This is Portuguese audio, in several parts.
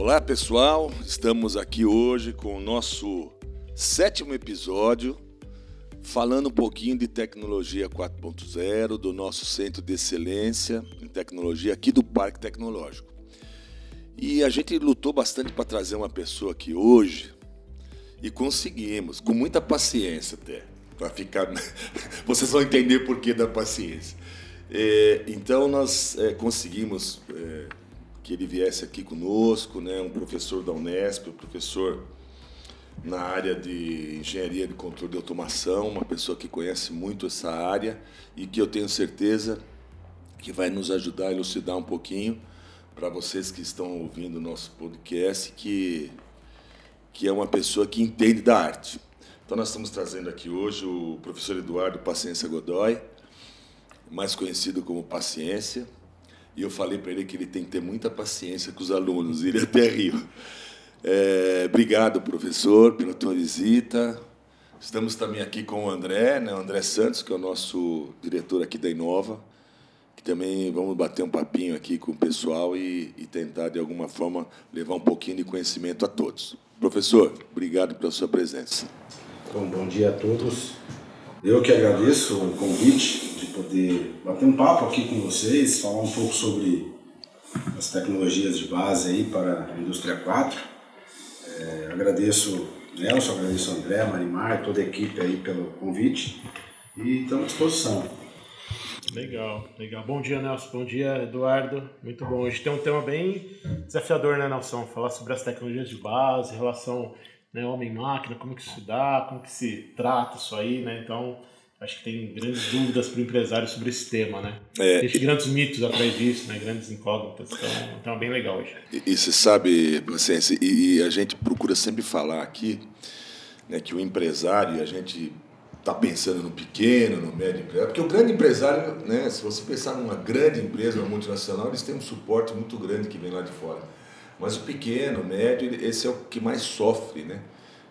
Olá pessoal, estamos aqui hoje com o nosso sétimo episódio, falando um pouquinho de tecnologia 4.0, do nosso centro de excelência em tecnologia aqui do Parque Tecnológico. E a gente lutou bastante para trazer uma pessoa aqui hoje e conseguimos, com muita paciência até, para ficar. Vocês vão entender por que da paciência. É, então nós é, conseguimos é, que ele viesse aqui conosco, né, um professor da Unesp, um professor na área de engenharia de controle de automação, uma pessoa que conhece muito essa área e que eu tenho certeza que vai nos ajudar a elucidar um pouquinho para vocês que estão ouvindo o nosso podcast, que, que é uma pessoa que entende da arte. Então, nós estamos trazendo aqui hoje o professor Eduardo Paciência Godoy, mais conhecido como Paciência, e eu falei para ele que ele tem que ter muita paciência com os alunos, ele até riu. É, obrigado, professor, pela tua visita. Estamos também aqui com o André, né, o André Santos, que é o nosso diretor aqui da Inova, que também vamos bater um papinho aqui com o pessoal e, e tentar, de alguma forma, levar um pouquinho de conhecimento a todos. Professor, obrigado pela sua presença. Bom, bom dia a todos. Eu que agradeço o convite de poder bater um papo aqui com vocês, falar um pouco sobre as tecnologias de base aí para a indústria 4. É, agradeço Nelson, agradeço André, Marimar, toda a equipe aí pelo convite e estamos à disposição. Legal, legal. Bom dia, Nelson. Bom dia, Eduardo. Muito bom. Hoje tem um tema bem desafiador, né, Nelson? Falar sobre as tecnologias de base, relação né, homem-máquina, como que se dá, como que se trata isso aí, né? Então, acho que tem grandes dúvidas para o empresário sobre esse tema, né? É, tem grandes mitos atrás disso, né? Grandes incógnitas. Então, então é bem legal hoje. E, e você sabe, Paciência, e, e, a gente procura sempre falar aqui né, que o empresário, a gente está pensando no pequeno, no médio empresário, porque o grande empresário, né, se você pensar numa grande empresa, uma multinacional, eles têm um suporte muito grande que vem lá de fora. Mas o pequeno, o médio, esse é o que mais sofre, né?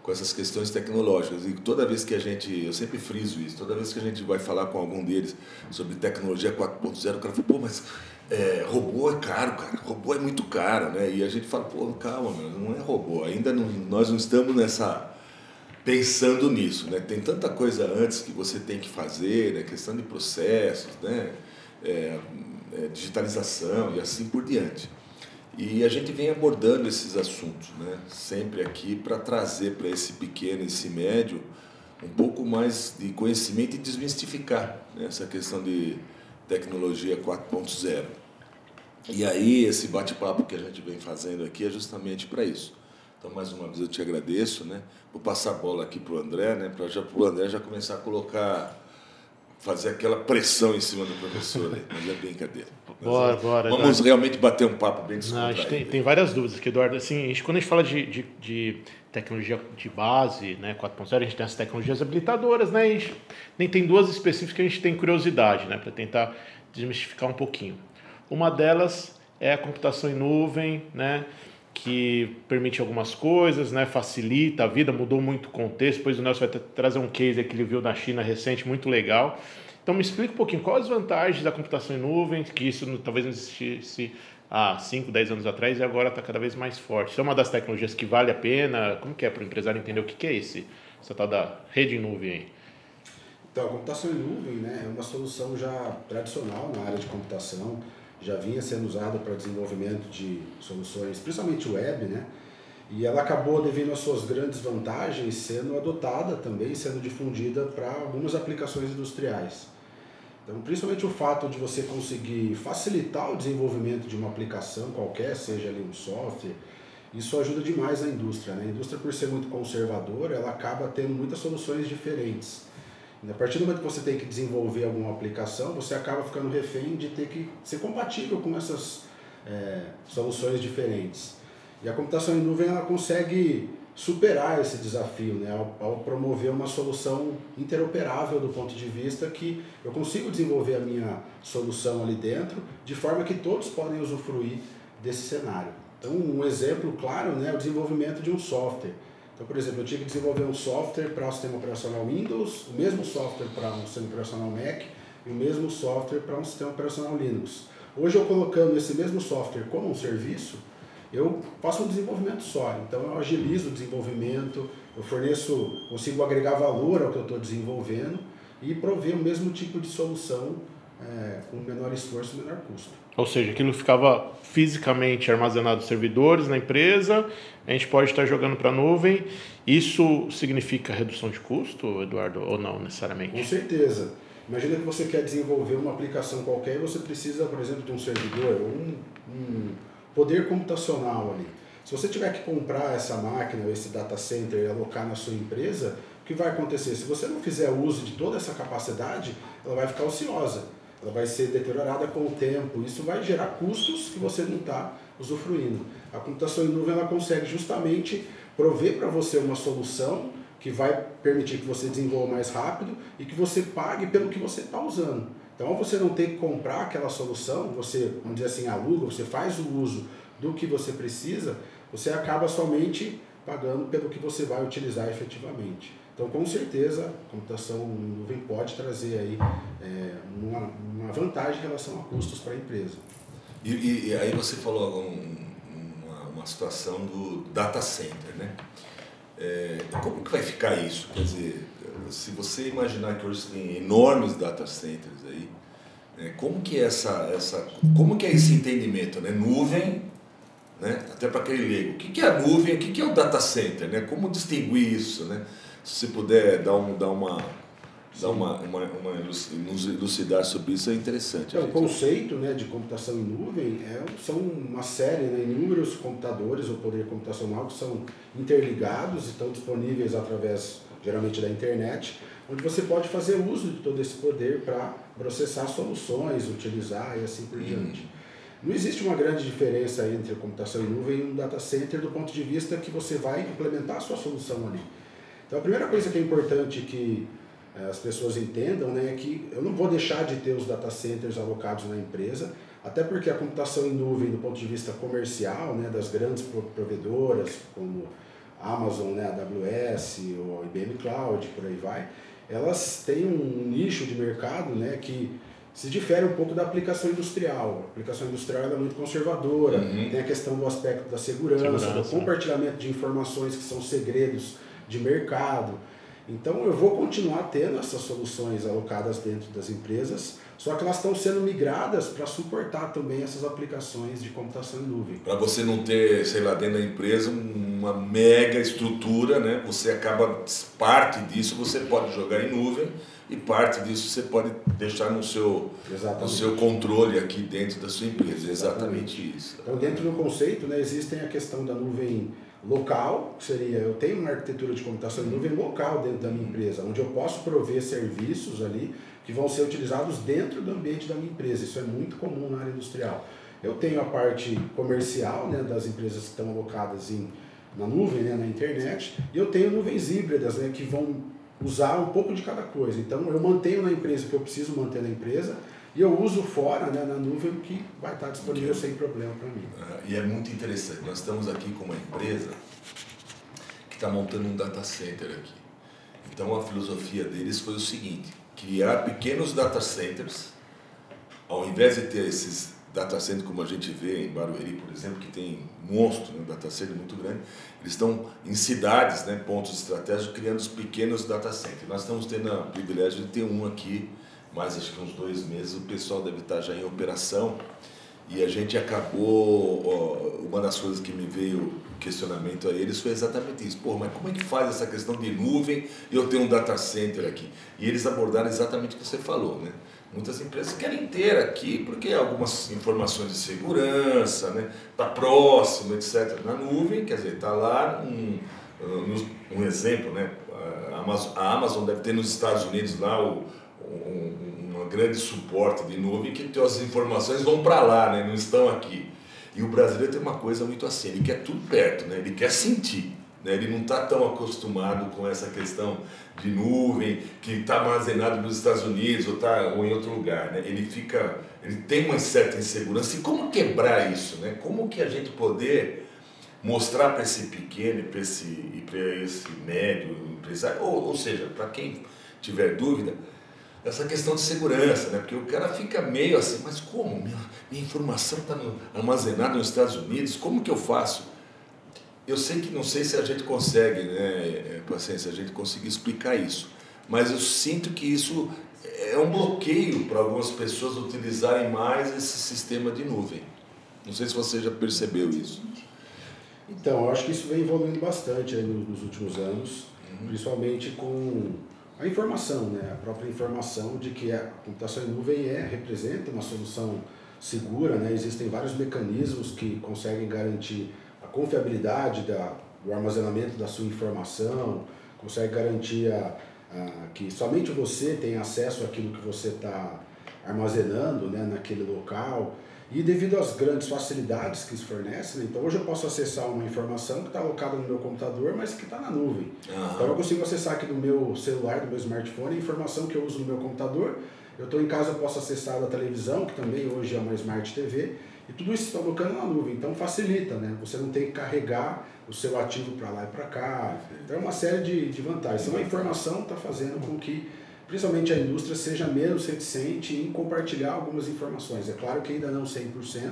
Com essas questões tecnológicas. E toda vez que a gente, eu sempre friso isso, toda vez que a gente vai falar com algum deles sobre tecnologia 4.0, o cara fala, pô, mas é, robô é caro, cara, robô é muito caro, né? E a gente fala, pô, calma, meu, não é robô, ainda não, nós não estamos nessa pensando nisso, né? Tem tanta coisa antes que você tem que fazer, né? Questão de processos, né? É, é, digitalização e assim por diante. E a gente vem abordando esses assuntos, né? sempre aqui para trazer para esse pequeno, esse médio, um pouco mais de conhecimento e desmistificar né? essa questão de tecnologia 4.0. E aí, esse bate-papo que a gente vem fazendo aqui é justamente para isso. Então, mais uma vez, eu te agradeço. Né? Vou passar a bola aqui para o André, né? para o André já começar a colocar fazer aquela pressão em cima do professor, aí, mas é brincadeira. Bora, mas, bora. Vamos Eduardo. realmente bater um papo bem descontraído. Não, tem, tem várias dúvidas aqui, Eduardo. Assim, a gente, quando a gente fala de, de, de tecnologia de base, né, 4.0, a gente tem as tecnologias habilitadoras, né, a gente nem tem duas específicas que a gente tem curiosidade, né, para tentar desmistificar um pouquinho. Uma delas é a computação em nuvem, né, que permite algumas coisas, né, facilita a vida, mudou muito o contexto. Depois o Nelson vai trazer um case que ele viu na China recente, muito legal. Então me explica um pouquinho quais as vantagens da computação em nuvem, que isso talvez não existisse há 5, 10 anos atrás e agora está cada vez mais forte. Isso é uma das tecnologias que vale a pena? Como que é para o empresário entender o que, que é esse, essa tal da rede em nuvem aí? Então, a computação em nuvem né, é uma solução já tradicional na área de computação, já vinha sendo usada para desenvolvimento de soluções, principalmente web, né? E ela acabou, devido às suas grandes vantagens, sendo adotada também, sendo difundida para algumas aplicações industriais. Então, principalmente o fato de você conseguir facilitar o desenvolvimento de uma aplicação qualquer, seja ali um software, isso ajuda demais a indústria. Né? A indústria, por ser muito conservadora, ela acaba tendo muitas soluções diferentes. A partir do momento que você tem que desenvolver alguma aplicação, você acaba ficando refém de ter que ser compatível com essas é, soluções diferentes. E a computação em nuvem ela consegue superar esse desafio, né, ao, ao, promover uma solução interoperável do ponto de vista que eu consigo desenvolver a minha solução ali dentro, de forma que todos podem usufruir desse cenário. Então, um exemplo claro né, é o desenvolvimento de um software. Então, por exemplo, eu tive que desenvolver um software para o sistema operacional Windows, o mesmo software para um sistema operacional Mac e o mesmo software para um sistema operacional Linux. Hoje, eu colocando esse mesmo software como um serviço, eu faço um desenvolvimento só. Então eu agilizo o desenvolvimento, eu forneço, consigo agregar valor ao que eu estou desenvolvendo e prover o mesmo tipo de solução é, com menor esforço e menor custo. Ou seja, aquilo ficava fisicamente armazenado nos servidores na empresa, a gente pode estar jogando para a nuvem. Isso significa redução de custo, Eduardo, ou não necessariamente? Com certeza. Imagina que você quer desenvolver uma aplicação qualquer e você precisa, por exemplo, de um servidor, um, um poder computacional ali. Se você tiver que comprar essa máquina, esse data center e alocar na sua empresa, o que vai acontecer? Se você não fizer uso de toda essa capacidade, ela vai ficar ociosa ela vai ser deteriorada com o tempo. Isso vai gerar custos que você não está usufruindo. A computação em nuvem ela consegue justamente prover para você uma solução que vai permitir que você desenvolva mais rápido e que você pague pelo que você está usando. Então, você não ter que comprar aquela solução, você, vamos dizer assim, aluga, você faz o uso do que você precisa, você acaba somente pagando pelo que você vai utilizar efetivamente. Então, com certeza, a computação em nuvem pode trazer aí é, uma, uma, vantagem em relação a custos para a empresa. E, e, e, aí você falou um, uma, uma, situação do data center, né? É, como que vai ficar isso? Quer dizer, se você imaginar que hoje tem enormes data centers aí, é, como que é essa, essa, como que é esse entendimento, né? Nuvem, né? Até para aquele leigo. O que, que é a nuvem? O que, que é o data center, né? Como distinguir isso, né? Se puder dar, um, dar uma dar uma, uma, uma elucidar sobre isso é interessante. É, o conceito né, de computação em nuvem é, são uma série, né, inúmeros computadores ou poder computacional que são interligados e estão disponíveis através, geralmente, da internet, onde você pode fazer uso de todo esse poder para processar soluções, utilizar e assim por diante. Hum. Não existe uma grande diferença entre a computação em nuvem e um data center do ponto de vista que você vai implementar a sua solução ali. Então a primeira coisa que é importante que eh, as pessoas entendam né, é que eu não vou deixar de ter os data centers alocados na empresa, até porque a computação em nuvem, do ponto de vista comercial, né, das grandes provedoras, como Amazon, né, AWS, ou IBM Cloud, por aí vai, elas têm um nicho de mercado né, que se difere um pouco da aplicação industrial. A aplicação industrial é muito conservadora, uhum. tem a questão do aspecto da segurança, segurança, do compartilhamento de informações que são segredos de mercado. Então eu vou continuar tendo essas soluções alocadas dentro das empresas, só que elas estão sendo migradas para suportar também essas aplicações de computação em nuvem. Para você não ter, sei lá, dentro da empresa uma mega estrutura, né? Você acaba parte disso você pode jogar em nuvem e parte disso você pode deixar no seu, no seu controle aqui dentro da sua empresa. Exatamente, Exatamente isso. Então dentro do conceito, né, existem a questão da nuvem local, que seria eu tenho uma arquitetura de computação em nuvem local dentro da minha empresa, onde eu posso prover serviços ali que vão ser utilizados dentro do ambiente da minha empresa. Isso é muito comum na área industrial. Eu tenho a parte comercial né, das empresas que estão alocadas em, na nuvem, né, na internet, e eu tenho nuvens híbridas né, que vão usar um pouco de cada coisa. Então eu mantenho na empresa o que eu preciso manter na empresa e eu uso fora, né, na nuvem, que vai estar disponível sem problema para mim. Ah, e é muito interessante. Nós estamos aqui com uma empresa que está montando um data center aqui. Então a filosofia deles foi o seguinte: criar pequenos data centers, ao invés de ter esses data centers como a gente vê em Barueri, por exemplo, que tem monstro, né, um data center muito grande, eles estão em cidades, né, pontos estratégicos, criando os pequenos data centers. Nós estamos tendo o privilégio de ter um aqui mais acho que uns dois meses, o pessoal deve estar já em operação. E a gente acabou, ó, uma das coisas que me veio questionamento a eles foi exatamente isso. Pô, mas como é que faz essa questão de nuvem e eu tenho um data center aqui? E eles abordaram exatamente o que você falou, né? Muitas empresas querem ter aqui, porque algumas informações de segurança, né? Está próximo, etc. Na nuvem, quer dizer, está lá um, um exemplo, né? A Amazon, a Amazon deve ter nos Estados Unidos lá o um, grande suporte de nuvem que as informações vão para lá, né? não estão aqui. E o brasileiro tem uma coisa muito assim, ele quer tudo perto, né? ele quer sentir. Né? Ele não está tão acostumado com essa questão de nuvem que está armazenado nos Estados Unidos ou, tá, ou em outro lugar. Né? Ele fica, ele tem uma certa insegurança. E como quebrar isso? Né? Como que a gente poder mostrar para esse pequeno para esse, esse médio empresário, ou, ou seja, para quem tiver dúvida, essa questão de segurança, né? Porque o cara fica meio assim, mas como? Minha, minha informação está armazenada nos Estados Unidos, como que eu faço? Eu sei que não sei se a gente consegue, né, é, paciência, a gente conseguir explicar isso, mas eu sinto que isso é um bloqueio para algumas pessoas utilizarem mais esse sistema de nuvem. Não sei se você já percebeu isso. Então, eu acho que isso vem evoluindo bastante nos últimos anos, uhum. principalmente com a informação, né? a própria informação de que a computação em nuvem é, representa uma solução segura, né? existem vários mecanismos que conseguem garantir a confiabilidade da, do armazenamento da sua informação, consegue garantir a, a, que somente você tem acesso àquilo que você está armazenando né? naquele local. E devido às grandes facilidades que isso fornece, né? então hoje eu posso acessar uma informação que está alocada no meu computador, mas que está na nuvem. Uhum. Então eu consigo acessar aqui do meu celular, do meu smartphone, a informação que eu uso no meu computador. Eu estou em casa, eu posso acessar da televisão, que também hoje é uma Smart TV, e tudo isso está alocando na nuvem. Então facilita, né? Você não tem que carregar o seu ativo para lá e para cá. Então é uma série de, de vantagens. Então a informação está fazendo com que principalmente a indústria, seja menos reticente em compartilhar algumas informações. É claro que ainda não 100%,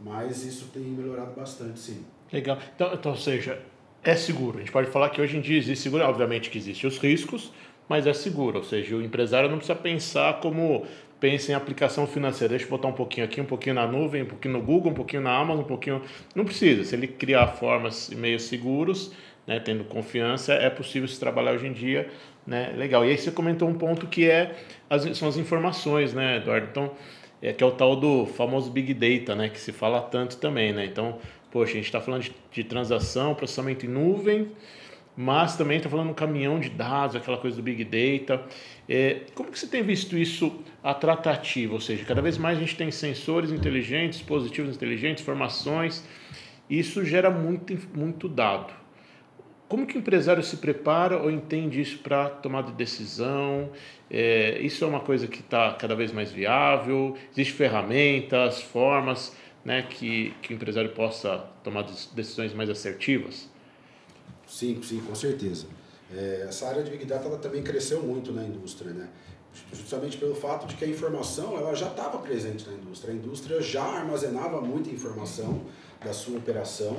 mas isso tem melhorado bastante, sim. Legal. Então, então, seja, é seguro. A gente pode falar que hoje em dia existe seguro, obviamente que existem os riscos, mas é seguro. Ou seja, o empresário não precisa pensar como pensa em aplicação financeira. Deixa eu botar um pouquinho aqui, um pouquinho na nuvem, um pouquinho no Google, um pouquinho na Amazon, um pouquinho. Não precisa. Se ele criar formas e meios seguros, né, tendo confiança, é possível se trabalhar hoje em dia né? Legal. E aí você comentou um ponto que é as, são as informações, né, Eduardo? Então, é, que é o tal do famoso Big Data, né? Que se fala tanto também, né? Então, poxa, a gente está falando de, de, transação, processamento em nuvem, mas também está falando um caminhão de dados, aquela coisa do Big Data. É, como que você tem visto isso a tratativa? Ou seja, cada vez mais a gente tem sensores inteligentes, dispositivos inteligentes, informações. Isso gera muito, muito dado. Como que o empresário se prepara ou entende isso para tomar de decisão? É, isso é uma coisa que está cada vez mais viável? Existem ferramentas, formas né, que, que o empresário possa tomar decisões mais assertivas? Sim, sim, com certeza. É, essa área de Big Data ela também cresceu muito na indústria, né? justamente pelo fato de que a informação ela já estava presente na indústria. A indústria já armazenava muita informação da sua operação,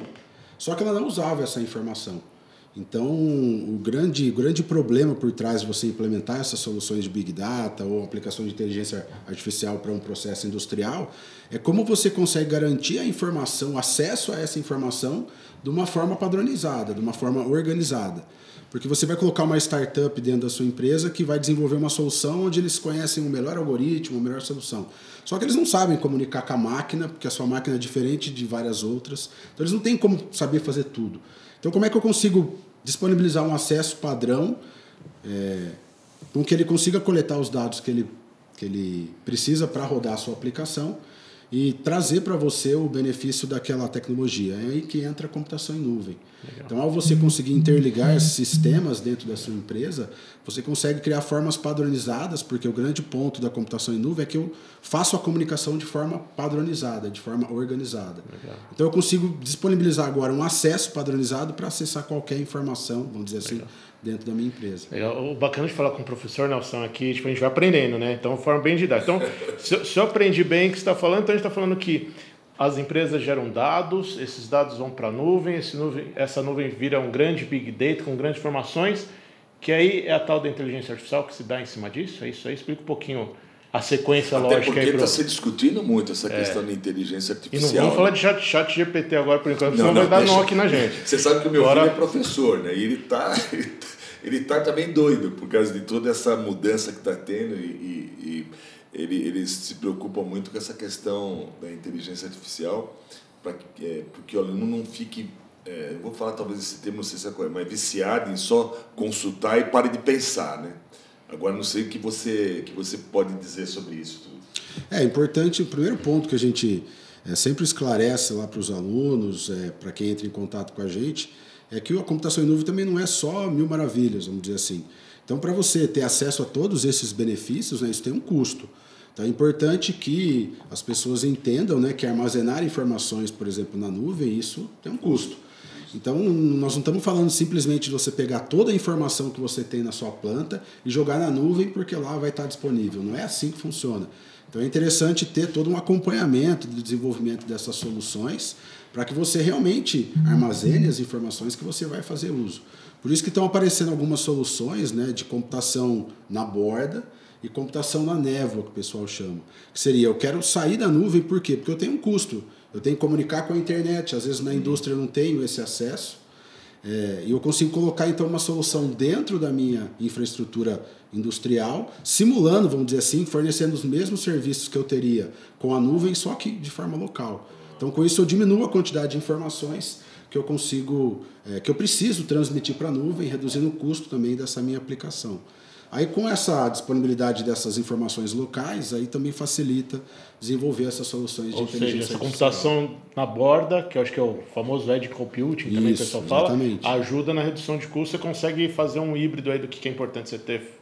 só que ela não usava essa informação. Então, o grande, grande problema por trás de você implementar essas soluções de Big Data ou aplicação de inteligência artificial para um processo industrial é como você consegue garantir a informação, acesso a essa informação de uma forma padronizada, de uma forma organizada. Porque você vai colocar uma startup dentro da sua empresa que vai desenvolver uma solução onde eles conhecem o melhor algoritmo, a melhor solução. Só que eles não sabem comunicar com a máquina, porque a sua máquina é diferente de várias outras. Então eles não têm como saber fazer tudo. Então, como é que eu consigo disponibilizar um acesso padrão é, com que ele consiga coletar os dados que ele, que ele precisa para rodar a sua aplicação e trazer para você o benefício daquela tecnologia. É aí que entra a computação em nuvem. Legal. Então, ao você conseguir interligar sistemas dentro da sua empresa, você consegue criar formas padronizadas, porque o grande ponto da computação em nuvem é que eu faço a comunicação de forma padronizada, de forma organizada. Legal. Então, eu consigo disponibilizar agora um acesso padronizado para acessar qualquer informação, vamos dizer assim, Legal dentro da minha empresa. Legal. O bacana de falar com o professor Nelson aqui, tipo, a gente vai aprendendo, né? Então, forma bem didática. Então, se, se eu aprendi bem o que você está falando, então a gente está falando que as empresas geram dados, esses dados vão para a nuvem, nuvem, essa nuvem vira um grande big data com grandes informações, que aí é a tal da inteligência artificial que se dá em cima disso. É isso aí. Explica um pouquinho a sequência Até lógica. Porque está pro... se discutindo muito essa é. questão da inteligência artificial. E não vamos falar de chat, chat GPT agora por enquanto, não, senão não, vai dar nó aqui na gente. Você sabe que o meu agora... filho é professor, né? E ele está ele está também doido por causa de toda essa mudança que está tendo e, e, e ele, eles se preocupam muito com essa questão da inteligência artificial para que, é, porque o aluno não fique é, eu vou falar talvez esse termo não sei se é correto, mas viciado em só consultar e pare de pensar, né? Agora não sei o que você que você pode dizer sobre isso tudo. É importante o primeiro ponto que a gente é, sempre esclarece lá para os alunos, é, para quem entra em contato com a gente, é que a computação em nuvem também não é só mil maravilhas, vamos dizer assim. Então, para você ter acesso a todos esses benefícios, né, isso tem um custo. Então, é importante que as pessoas entendam né, que armazenar informações, por exemplo, na nuvem, isso tem um custo. Então, nós não estamos falando simplesmente de você pegar toda a informação que você tem na sua planta e jogar na nuvem porque lá vai estar disponível. Não é assim que funciona. Então, é interessante ter todo um acompanhamento do desenvolvimento dessas soluções para que você realmente armazene as informações que você vai fazer uso. Por isso que estão aparecendo algumas soluções né, de computação na borda e computação na névoa, que o pessoal chama. Que seria, eu quero sair da nuvem, por quê? Porque eu tenho um custo. Eu tenho que comunicar com a internet, às vezes na indústria eu não tenho esse acesso. É, e eu consigo colocar então uma solução dentro da minha infraestrutura industrial, simulando, vamos dizer assim, fornecendo os mesmos serviços que eu teria com a nuvem, só que de forma local. Então, com isso, eu diminuo a quantidade de informações que eu consigo, é, que eu preciso transmitir para a nuvem, reduzindo o custo também dessa minha aplicação. Aí com essa disponibilidade dessas informações locais, aí também facilita desenvolver essas soluções de Ou inteligência seja, essa computação na borda, que eu acho que é o famoso edge computing, também Isso, o pessoal fala, exatamente. ajuda na redução de custo, você consegue fazer um híbrido aí do que é importante você ter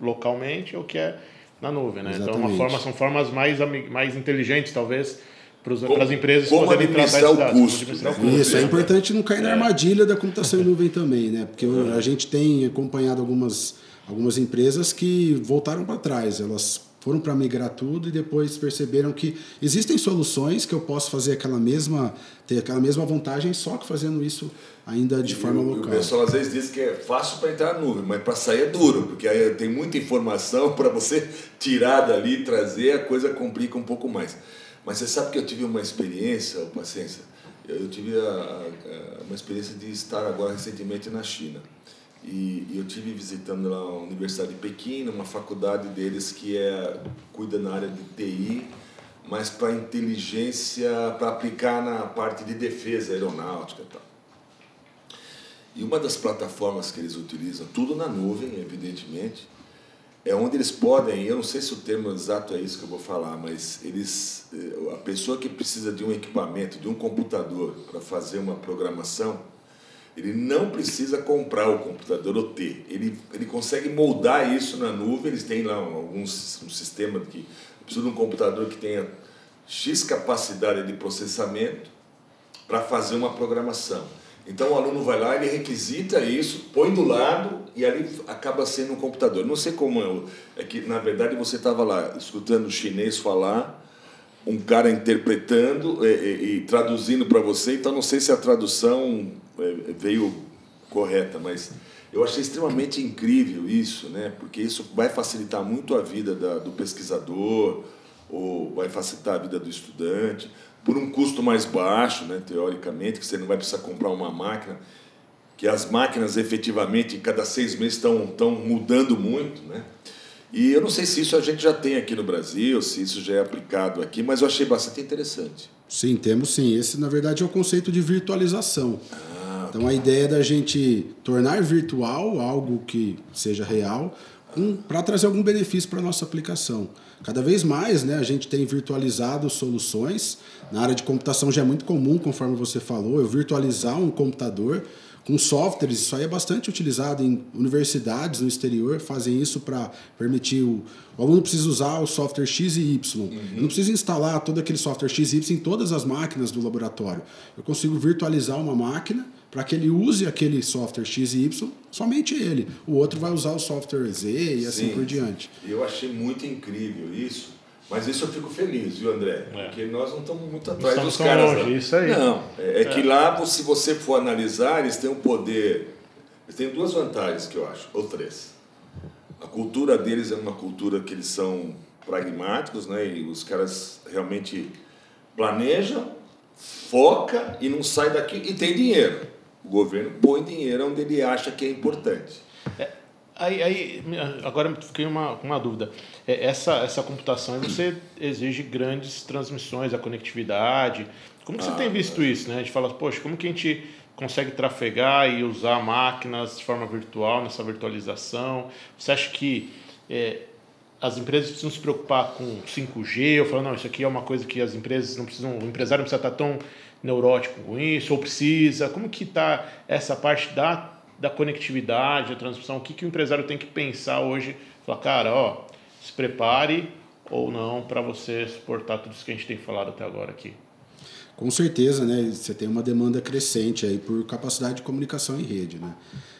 localmente ou que é na nuvem, né? Então, Exatamente. forma, são formas mais, mais inteligentes, talvez, para as empresas como poderem tratar esses o custo, administrar o custo. Isso, é importante não cair na armadilha da computação em nuvem também, né? Porque a gente tem acompanhado algumas, algumas empresas que voltaram para trás, elas foram para migrar tudo e depois perceberam que existem soluções que eu posso fazer aquela mesma ter aquela mesma vantagem só que fazendo isso ainda de forma E o- local. O pessoal às vezes diz que é fácil para entrar na nuvem, mas para sair é duro, porque aí tem muita informação para você tirar dali, trazer, a coisa complica um pouco mais. Mas você sabe que eu tive uma experiência, ô, paciência, eu tive a- a- uma experiência de estar agora recentemente na China. E, e eu tive visitando lá a Universidade de Pequim, uma faculdade deles que é cuida na área de TI, mas para inteligência, para aplicar na parte de defesa aeronáutica e tal. E uma das plataformas que eles utilizam, tudo na nuvem, evidentemente, é onde eles podem, eu não sei se o termo exato é isso que eu vou falar, mas eles, eh, a pessoa que precisa de um equipamento, de um computador para fazer uma programação, ele não precisa comprar o computador ou ter. Ele, ele consegue moldar isso na nuvem. Eles têm lá um, um sistema que precisa de um computador que tenha X capacidade de processamento para fazer uma programação. Então o aluno vai lá, ele requisita isso, põe do lado e ali acaba sendo um computador. Não sei como é, é que na verdade você estava lá escutando o chinês falar, um cara interpretando e, e- e traduzindo para você, então não sei se a tradução é, veio correta, mas eu achei extremamente incrível isso, né? Porque isso vai facilitar muito a vida da- do pesquisador ou vai facilitar a vida do estudante por um custo mais baixo, né? Teoricamente, que você não vai precisar comprar uma máquina que as máquinas efetivamente cada seis meses estão estão mudando muito, né? E eu não sei se isso a gente já tem aqui no Brasil, se isso já é aplicado aqui, mas eu achei bastante interessante. Sim, temos sim. Esse, na verdade, é o conceito de virtualização. Ah, Então, a ideia é da gente tornar virtual algo que seja real para trazer algum benefício para a nossa aplicação. Cada vez mais né, a gente tem virtualizado soluções. Na área de computação já é muito comum, conforme você falou, eu virtualizar um computador com softwares. Isso aí é bastante utilizado em universidades no exterior, fazem isso para permitir o, o aluno precisa usar o software X e Y. Eu não precisa instalar todo aquele software X e Y em todas as máquinas do laboratório. Eu consigo virtualizar uma máquina para que ele use aquele software X e Y, somente ele. O outro vai usar o software Z e assim Sim. por diante. Eu achei muito incrível isso. Mas isso eu fico feliz, viu, André? É. Porque nós não estamos muito atrás Estamos dos caras. longe, não. isso aí. Não, é, é que lá, se você for analisar, eles têm um poder. Eles têm duas vantagens que eu acho, ou três. A cultura deles é uma cultura que eles são pragmáticos, né? E os caras realmente planejam, foca e não sai daqui e tem dinheiro. O governo põe dinheiro onde ele acha que é importante. Aí, aí, agora fiquei uma, uma dúvida. É, Essa, essa computação você exige grandes transmissões, a conectividade. Como que você Ah, tem visto isso? Né? A gente fala, poxa, como que a gente consegue trafegar e usar máquinas de forma virtual, nessa virtualização? Você acha que é, as empresas precisam se preocupar com 5G? Eu falo, não, isso aqui é uma coisa que as empresas não precisam, o empresário não precisa estar tão neurótico com isso, ou precisa? Como que está essa parte da, da conectividade, a transmissão? O que, que o empresário tem que pensar hoje? Falar, cara, ó, se prepare ou não para você suportar tudo isso que a gente tem falado até agora aqui. Com certeza, né? Você tem uma demanda crescente aí por capacidade de comunicação em rede, né?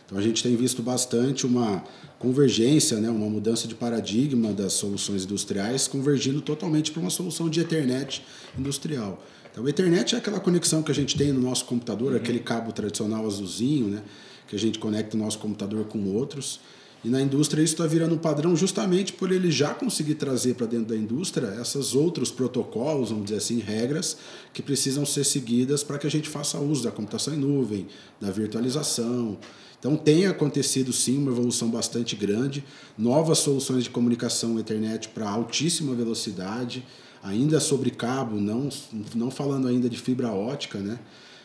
Então a gente tem visto bastante uma convergência, né, uma mudança de paradigma das soluções industriais, convergindo totalmente para uma solução de Ethernet industrial. Então, a Ethernet é aquela conexão que a gente tem no nosso computador, uhum. aquele cabo tradicional azulzinho, né, que a gente conecta o nosso computador com outros. E na indústria isso está virando um padrão justamente por ele já conseguir trazer para dentro da indústria esses outros protocolos, vamos dizer assim, regras que precisam ser seguidas para que a gente faça uso da computação em nuvem, da virtualização. Então tem acontecido sim uma evolução bastante grande, novas soluções de comunicação internet para altíssima velocidade, ainda sobre cabo, não, não falando ainda de fibra ótica, né?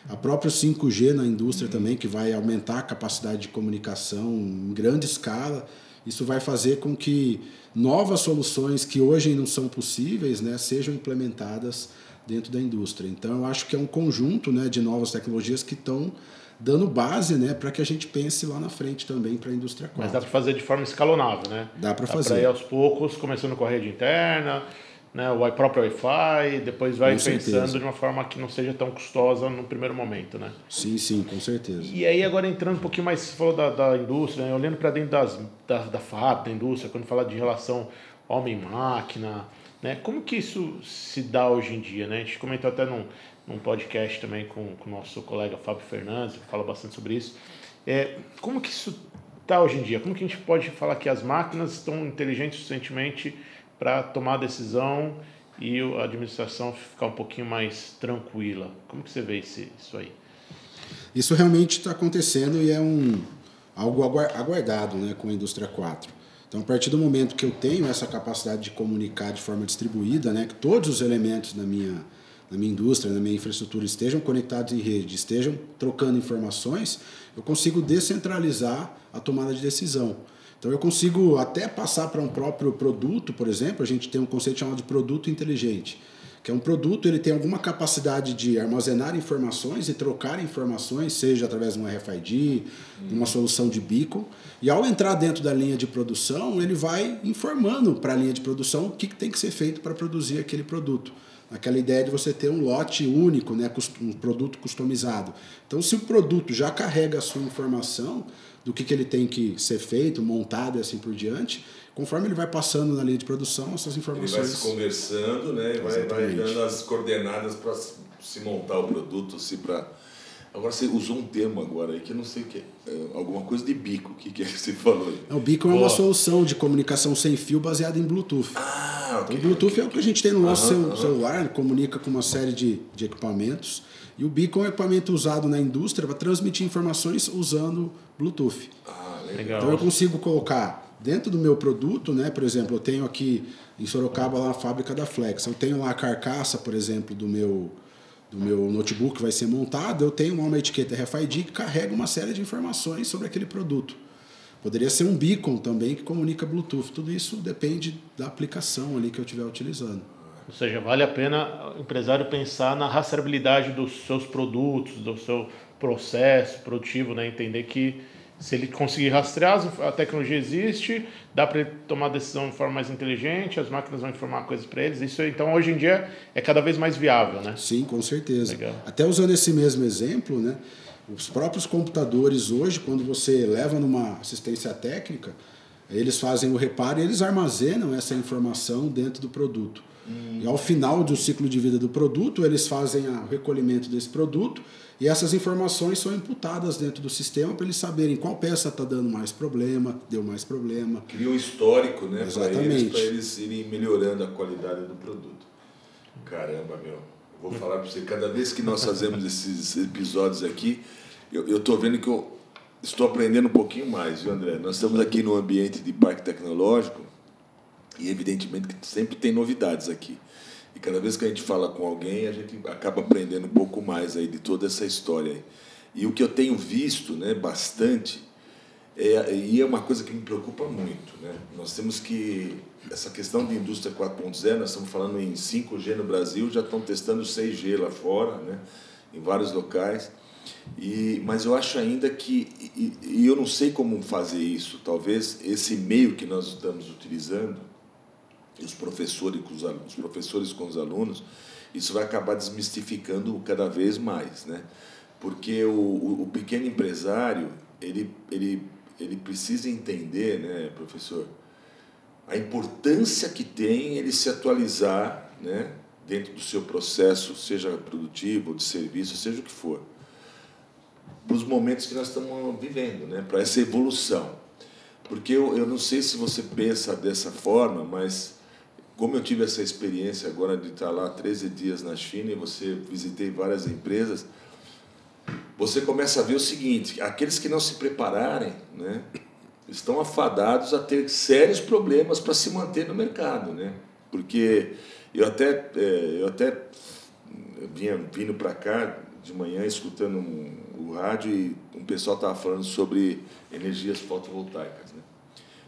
A própria 5G na indústria uhum. também, que vai aumentar a capacidade de comunicação em grande escala. Isso vai fazer com que novas soluções que hoje não são possíveis né, sejam implementadas dentro da indústria. Então, eu acho que é um conjunto né, de novas tecnologias que estão dando base né, para que a gente pense lá na frente também para a indústria 4. Mas dá para fazer de forma escalonável, né? Dá para fazer. Para ir aos poucos, começando com a rede interna, né, o próprio Wi-Fi, depois vai com pensando certeza. de uma forma que não seja tão custosa no primeiro momento, né? Sim, sim, com certeza. E aí agora entrando um pouquinho mais, você falou da, da indústria, né, olhando para dentro das, da, da fábrica, da indústria, quando fala de relação homem-máquina, né, como que isso se dá hoje em dia, né? A gente comentou até num, num podcast também com, com o nosso colega Fábio Fernandes, que fala bastante sobre isso. É, como que isso está hoje em dia? Como que a gente pode falar que as máquinas estão inteligentes suficientemente para tomar a decisão e a administração ficar um pouquinho mais tranquila? Como que você vê esse, isso aí? Isso realmente está acontecendo e é um, algo aguardado né, com a indústria 4. Então, a partir do momento que eu tenho essa capacidade de comunicar de forma distribuída, né, que todos os elementos da minha na minha indústria, na minha infraestrutura estejam conectados em rede, estejam trocando informações, eu consigo descentralizar a tomada de decisão. Então eu consigo até passar para um próprio produto, por exemplo, a gente tem um conceito chamado de produto inteligente, que é um produto, ele tem alguma capacidade de armazenar informações e trocar informações, seja através de um RFID, de uma solução de beacon, e ao entrar dentro da linha de produção, ele vai informando para a linha de produção o que tem que ser feito para produzir aquele produto aquela ideia de você ter um lote único, né, um produto customizado. Então, se o produto já carrega a sua informação do que, que ele tem que ser feito, montado e assim por diante, conforme ele vai passando na linha de produção, essas informações. Ele vai se conversando, né, vai, vai dando as coordenadas para se montar o produto, se para Agora você usou um termo agora aí que eu não sei o que é. é alguma coisa de bico. O que, que é que você falou aí? O bico é uma solução de comunicação sem fio baseada em Bluetooth. Ah, okay, então, o Bluetooth okay. é o que a gente tem no nosso celular, comunica com uma série de, de equipamentos. E o beacon é um equipamento usado na indústria para transmitir informações usando Bluetooth. Ah, legal. Então eu consigo colocar dentro do meu produto, né? Por exemplo, eu tenho aqui em Sorocaba lá a fábrica da Flex. Eu tenho lá a carcaça, por exemplo, do meu do meu notebook vai ser montado, eu tenho uma etiqueta RFID que carrega uma série de informações sobre aquele produto. Poderia ser um beacon também que comunica Bluetooth. Tudo isso depende da aplicação ali que eu estiver utilizando. Ou seja, vale a pena o empresário pensar na rastreabilidade dos seus produtos, do seu processo produtivo, né? entender que se ele conseguir rastrear, a tecnologia existe, dá para ele tomar decisão de forma mais inteligente, as máquinas vão informar coisas para eles. Isso, então, hoje em dia, é cada vez mais viável, né? Sim, com certeza. Legal. Até usando esse mesmo exemplo, né? Os próprios computadores hoje, quando você leva numa assistência técnica, eles fazem o reparo e eles armazenam essa informação dentro do produto. Hum. E ao final do ciclo de vida do produto, eles fazem o recolhimento desse produto e essas informações são imputadas dentro do sistema para eles saberem qual peça está dando mais problema, deu mais problema. Cria um histórico né, para eles, eles irem melhorando a qualidade do produto. Caramba, meu. Vou falar para você, cada vez que nós fazemos esses episódios aqui, eu estou vendo que eu estou aprendendo um pouquinho mais, viu, André? Nós estamos aqui no ambiente de parque tecnológico e, evidentemente, que sempre tem novidades aqui. E cada vez que a gente fala com alguém, a gente acaba aprendendo um pouco mais aí de toda essa história. Aí. E o que eu tenho visto né, bastante, é, e é uma coisa que me preocupa muito, né? nós temos que. Essa questão de indústria 4.0, nós estamos falando em 5G no Brasil, já estão testando 6G lá fora, né? em vários locais. E, mas eu acho ainda que, e, e eu não sei como fazer isso, talvez esse meio que nós estamos utilizando, os professores com os, os professores com os alunos, isso vai acabar desmistificando cada vez mais, né? Porque o, o, o pequeno empresário, ele, ele, ele precisa entender, né, professor, a importância que tem ele se atualizar, né, dentro do seu processo, seja produtivo, de serviço, seja o que for, para os momentos que nós estamos vivendo, né, para essa evolução. Porque eu, eu não sei se você pensa dessa forma, mas como eu tive essa experiência agora de estar lá 13 dias na China e você visitei várias empresas, você começa a ver o seguinte: aqueles que não se prepararem, né, estão afadados a ter sérios problemas para se manter no mercado, né? Porque eu até, é, eu até vinha vindo para cá de manhã escutando um, o rádio e um pessoal estava falando sobre energias fotovoltaicas.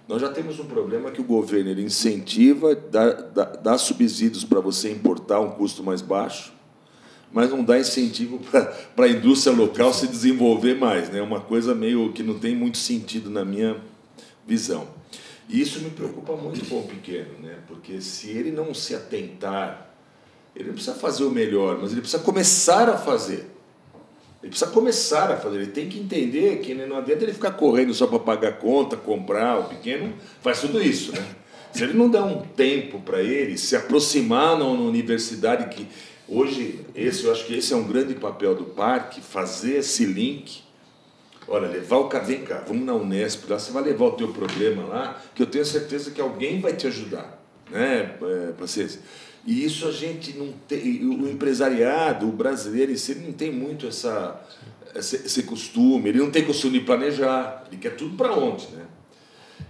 Né? Nós já temos um problema que o governo ele incentiva, dá, dá, dá subsídios para você importar um custo mais baixo, mas não dá incentivo para a indústria local se desenvolver mais. É né? uma coisa meio que não tem muito sentido na minha visão. E isso me preocupa muito com o pequeno, né? porque se ele não se atentar, ele não precisa fazer o melhor, mas ele precisa começar a fazer. Ele precisa começar a fazer, ele tem que entender que não adianta ele ficar correndo só para pagar conta, comprar, o pequeno faz tudo isso. Né? Se ele não der um tempo para ele se aproximar na universidade, que hoje, esse, eu acho que esse é um grande papel do parque, fazer esse link Olha, levar o cara, vem cá, vamos na Unesp, lá você vai levar o teu problema lá, que eu tenho certeza que alguém vai te ajudar, né, é, paciência. E isso a gente não tem, o empresariado, o brasileiro, ele não tem muito essa, esse, costume, ele não tem costume de planejar, ele quer tudo para ontem, né?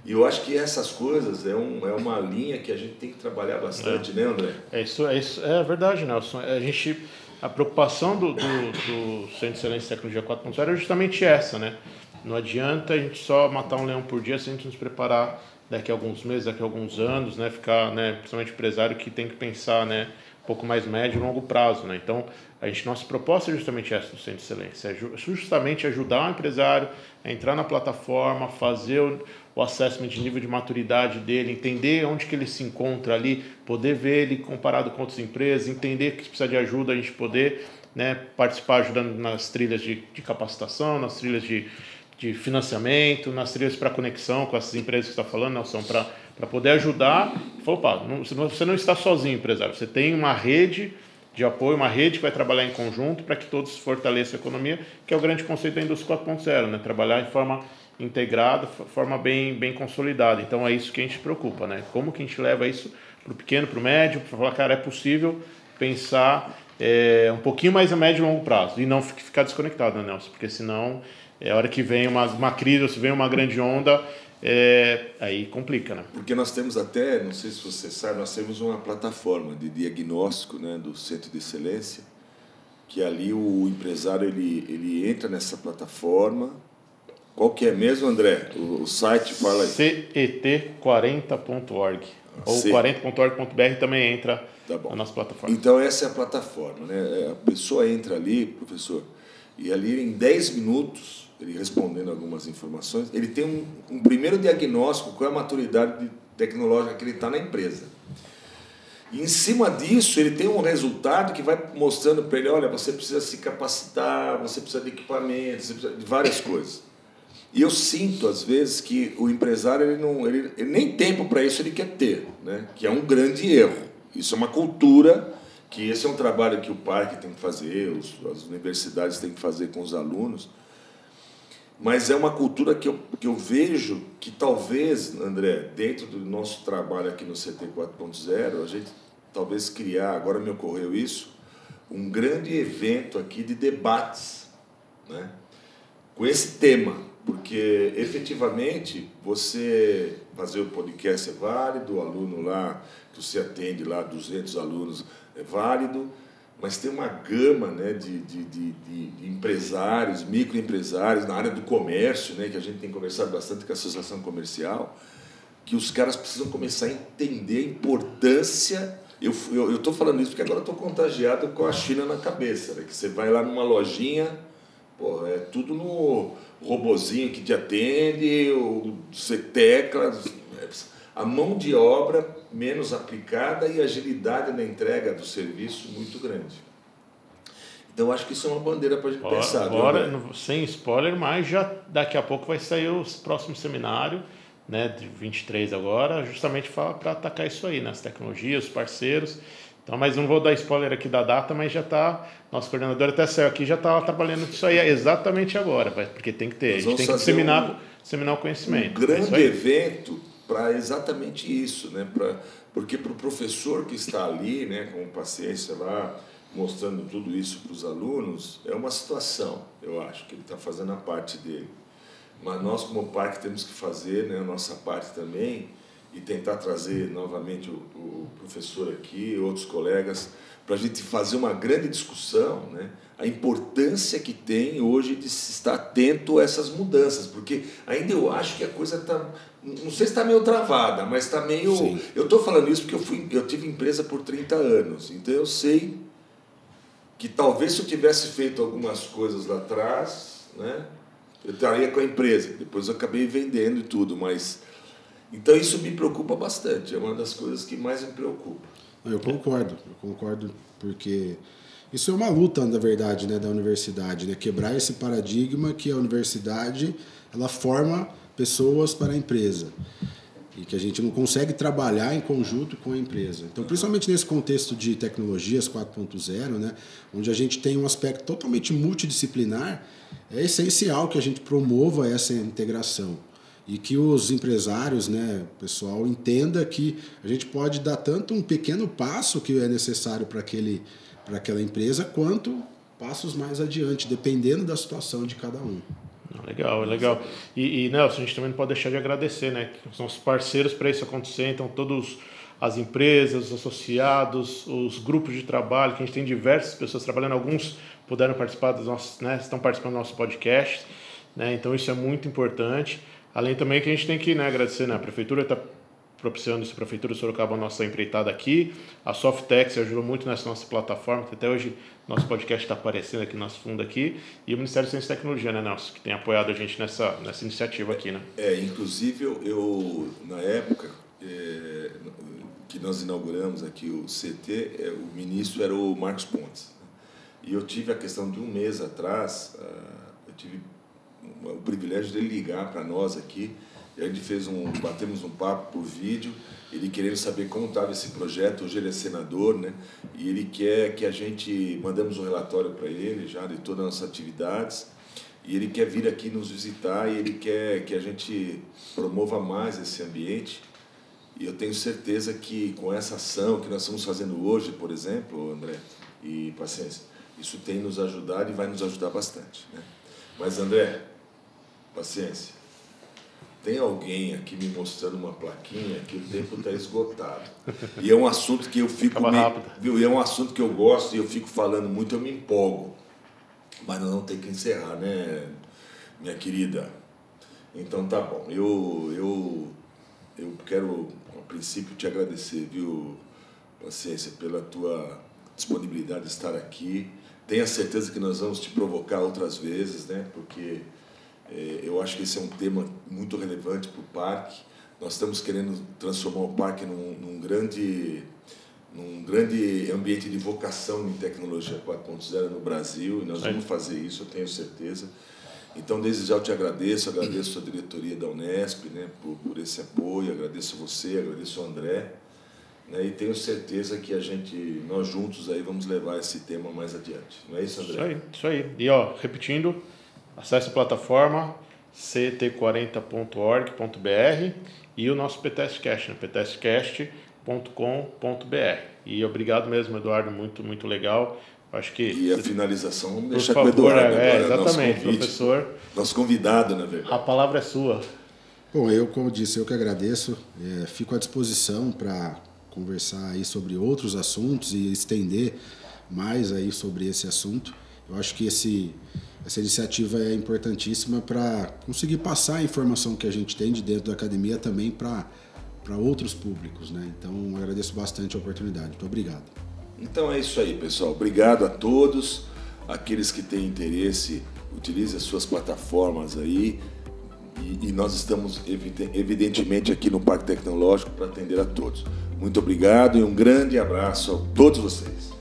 E eu acho que essas coisas é, um, é uma linha que a gente tem que trabalhar bastante, é. né, André? É isso, é isso, é verdade, Nelson. A gente a preocupação do, do, do Centro de Excelência de Tecnologia 4.0 é justamente essa, né? Não adianta a gente só matar um leão por dia se a gente nos preparar daqui a alguns meses, daqui a alguns anos, né? Ficar, né? Principalmente empresário que tem que pensar, né? Um pouco mais médio e longo prazo, né? Então, a gente, nossa proposta é justamente essa do Centro de Excelência, é justamente ajudar o empresário a entrar na plataforma, fazer o, o assessment de nível de maturidade dele, entender onde que ele se encontra ali, poder ver ele comparado com outras empresas, entender que precisa de ajuda, a gente poder né, participar ajudando nas trilhas de, de capacitação, nas trilhas de, de financiamento, nas trilhas para conexão com essas empresas que está falando, Nelson, para para poder ajudar. Falou, opa, não, você não está sozinho, empresário, você tem uma rede de apoio, uma rede que vai trabalhar em conjunto para que todos fortaleçam a economia, que é o grande conceito da indústria 4.0, né? trabalhar de forma integrada, forma bem, bem consolidada. Então é isso que a gente preocupa, né? Como que a gente leva isso para o pequeno, para o médio, para falar, cara, é possível pensar é, um pouquinho mais a médio e longo prazo e não ficar desconectado, né, Nelson? Porque senão, é a hora que vem uma, uma crise ou se vem uma grande onda, é, aí complica, né? Porque nós temos até, não sei se você sabe, nós temos uma plataforma de diagnóstico né, do Centro de Excelência, que ali o empresário ele, ele entra nessa plataforma, qual que é mesmo, André? O, o site fala aí. cet40.org. Ou C... 40.org.br também entra tá na nossa plataforma. Então, essa é a plataforma. Né? É, a pessoa entra ali, professor, e ali em 10 minutos, ele respondendo algumas informações, ele tem um, um primeiro diagnóstico qual é a maturidade tecnológica que ele está na empresa. E em cima disso, ele tem um resultado que vai mostrando para ele: olha, você precisa se capacitar, você precisa de equipamento, você precisa de várias coisas. E eu sinto, às vezes, que o empresário ele não, ele, ele nem tempo para isso ele quer ter, né? que é um grande erro. Isso é uma cultura, que esse é um trabalho que o parque tem que fazer, os, as universidades têm que fazer com os alunos. Mas é uma cultura que eu, que eu vejo que talvez, André, dentro do nosso trabalho aqui no CT 4.0, a gente talvez criar, agora me ocorreu isso, um grande evento aqui de debates né? com esse tema porque efetivamente você fazer o podcast é válido, o aluno lá, que você atende lá, 200 alunos, é válido, mas tem uma gama né, de, de, de, de empresários, microempresários na área do comércio, né, que a gente tem conversado bastante com a associação comercial, que os caras precisam começar a entender a importância. Eu estou falando isso porque agora estou contagiado com a China na cabeça, né, que você vai lá numa lojinha, pô, é tudo no robozinho que te atende, você tecla. A mão de obra menos aplicada e agilidade na entrega do serviço muito grande. Então acho que isso é uma bandeira para a gente pensar. Agora, sem spoiler, mas já daqui a pouco vai sair o próximo seminário, né, de 23 agora, justamente para atacar isso aí, né, as tecnologias, os parceiros. Então, mas não vou dar spoiler aqui da data, mas já está, nosso coordenador até saiu aqui, já está trabalhando isso aí exatamente agora, porque tem que ter, a gente tem que disseminar, um, disseminar o conhecimento. Um grande é evento para exatamente isso, né, pra, porque para o professor que está ali, né, com paciência lá, mostrando tudo isso para os alunos, é uma situação, eu acho, que ele está fazendo a parte dele. Mas nós, como parque, temos que fazer né, a nossa parte também e tentar trazer novamente o, o professor aqui, outros colegas, para a gente fazer uma grande discussão, né? a importância que tem hoje de se estar atento a essas mudanças, porque ainda eu acho que a coisa está, não sei se está meio travada, mas está meio... Sim. Eu estou falando isso porque eu, fui, eu tive empresa por 30 anos, então eu sei que talvez se eu tivesse feito algumas coisas lá atrás, né, eu estaria com a empresa. Depois eu acabei vendendo e tudo, mas então isso me preocupa bastante. É uma das coisas que mais me preocupa. Eu concordo, eu concordo porque isso é uma luta, na verdade, né, da universidade, né? Quebrar esse paradigma que a universidade ela forma pessoas para a empresa e que a gente não consegue trabalhar em conjunto com a empresa. Então, principalmente nesse contexto de tecnologias 4.0, né, onde a gente tem um aspecto totalmente multidisciplinar, é essencial que a gente promova essa integração e que os empresários, né, pessoal, entenda que a gente pode dar tanto um pequeno passo que é necessário para aquele para aquela empresa, quanto passos mais adiante, dependendo da situação de cada um. Legal, legal. E, e, Nelson, a gente também não pode deixar de agradecer, né? Os nossos parceiros para isso acontecer, então todos as empresas, os associados, os grupos de trabalho, que a gente tem diversas pessoas trabalhando, alguns puderam participar dos nossos, né? Estão participando do nosso podcast, né? Então isso é muito importante. Além também que a gente tem que né, agradecer, né? A prefeitura está propiciando isso, a Prefeitura de Sorocaba, a nossa empreitada aqui. A Softex ajudou muito nessa nossa plataforma, que até hoje nosso podcast está aparecendo aqui no nosso fundo aqui. E o Ministério de Ciência e Tecnologia, né, Nelson, que tem apoiado a gente nessa, nessa iniciativa aqui, né? É, inclusive eu, na época é, que nós inauguramos aqui o CT, é, o ministro era o Marcos Pontes. E eu tive a questão de um mês atrás, ah, eu tive o privilégio de ligar para nós aqui a gente fez um, batemos um papo por vídeo, ele querendo saber como estava esse projeto, hoje ele é senador, né? E ele quer que a gente mandamos um relatório para ele já de todas as nossas atividades. E ele quer vir aqui nos visitar e ele quer que a gente promova mais esse ambiente. E eu tenho certeza que com essa ação que nós estamos fazendo hoje, por exemplo, André e paciência, isso tem nos ajudado e vai nos ajudar bastante. Né? Mas, André, paciência tem alguém aqui me mostrando uma plaquinha que o tempo está esgotado. E é um assunto que eu fico. Me, viu? E é um assunto que eu gosto e eu fico falando muito, eu me empolgo. Mas nós não tem que encerrar, né, minha querida? Então tá bom. Eu, eu, eu quero, a princípio, te agradecer, viu, Paciência, pela tua disponibilidade de estar aqui. Tenha certeza que nós vamos te provocar outras vezes, né? Porque eu acho que esse é um tema muito relevante para o parque. Nós estamos querendo transformar o parque num, num grande num grande ambiente de vocação em tecnologia 4.0 no Brasil e nós vamos fazer isso, eu tenho certeza. Então, desde já eu te agradeço, agradeço a diretoria da Unesp né, por, por esse apoio, agradeço você, agradeço o André. Né, e tenho certeza que a gente, nós juntos aí vamos levar esse tema mais adiante. Não é isso, André? Isso aí, isso aí. E ó, repetindo, Acesse a plataforma ct40.org.br e o nosso PTScast, né? ptescast.com.br. E obrigado mesmo, Eduardo, muito, muito legal. Acho que. E a finalização, vamos deixar favor, com o Eduardo. É, agora, exatamente, nosso professor. Nosso convidado, na verdade. A palavra é sua. Bom, eu, como disse, eu que agradeço. É, fico à disposição para conversar aí sobre outros assuntos e estender mais aí sobre esse assunto. Eu acho que esse essa iniciativa é importantíssima para conseguir passar a informação que a gente tem de dentro da academia também para para outros públicos, né? Então agradeço bastante a oportunidade. Muito obrigado. Então é isso aí, pessoal. Obrigado a todos. Aqueles que têm interesse, utilize as suas plataformas aí. E e, e nós estamos, evidentemente, aqui no Parque Tecnológico para atender a todos. Muito obrigado e um grande abraço a todos vocês.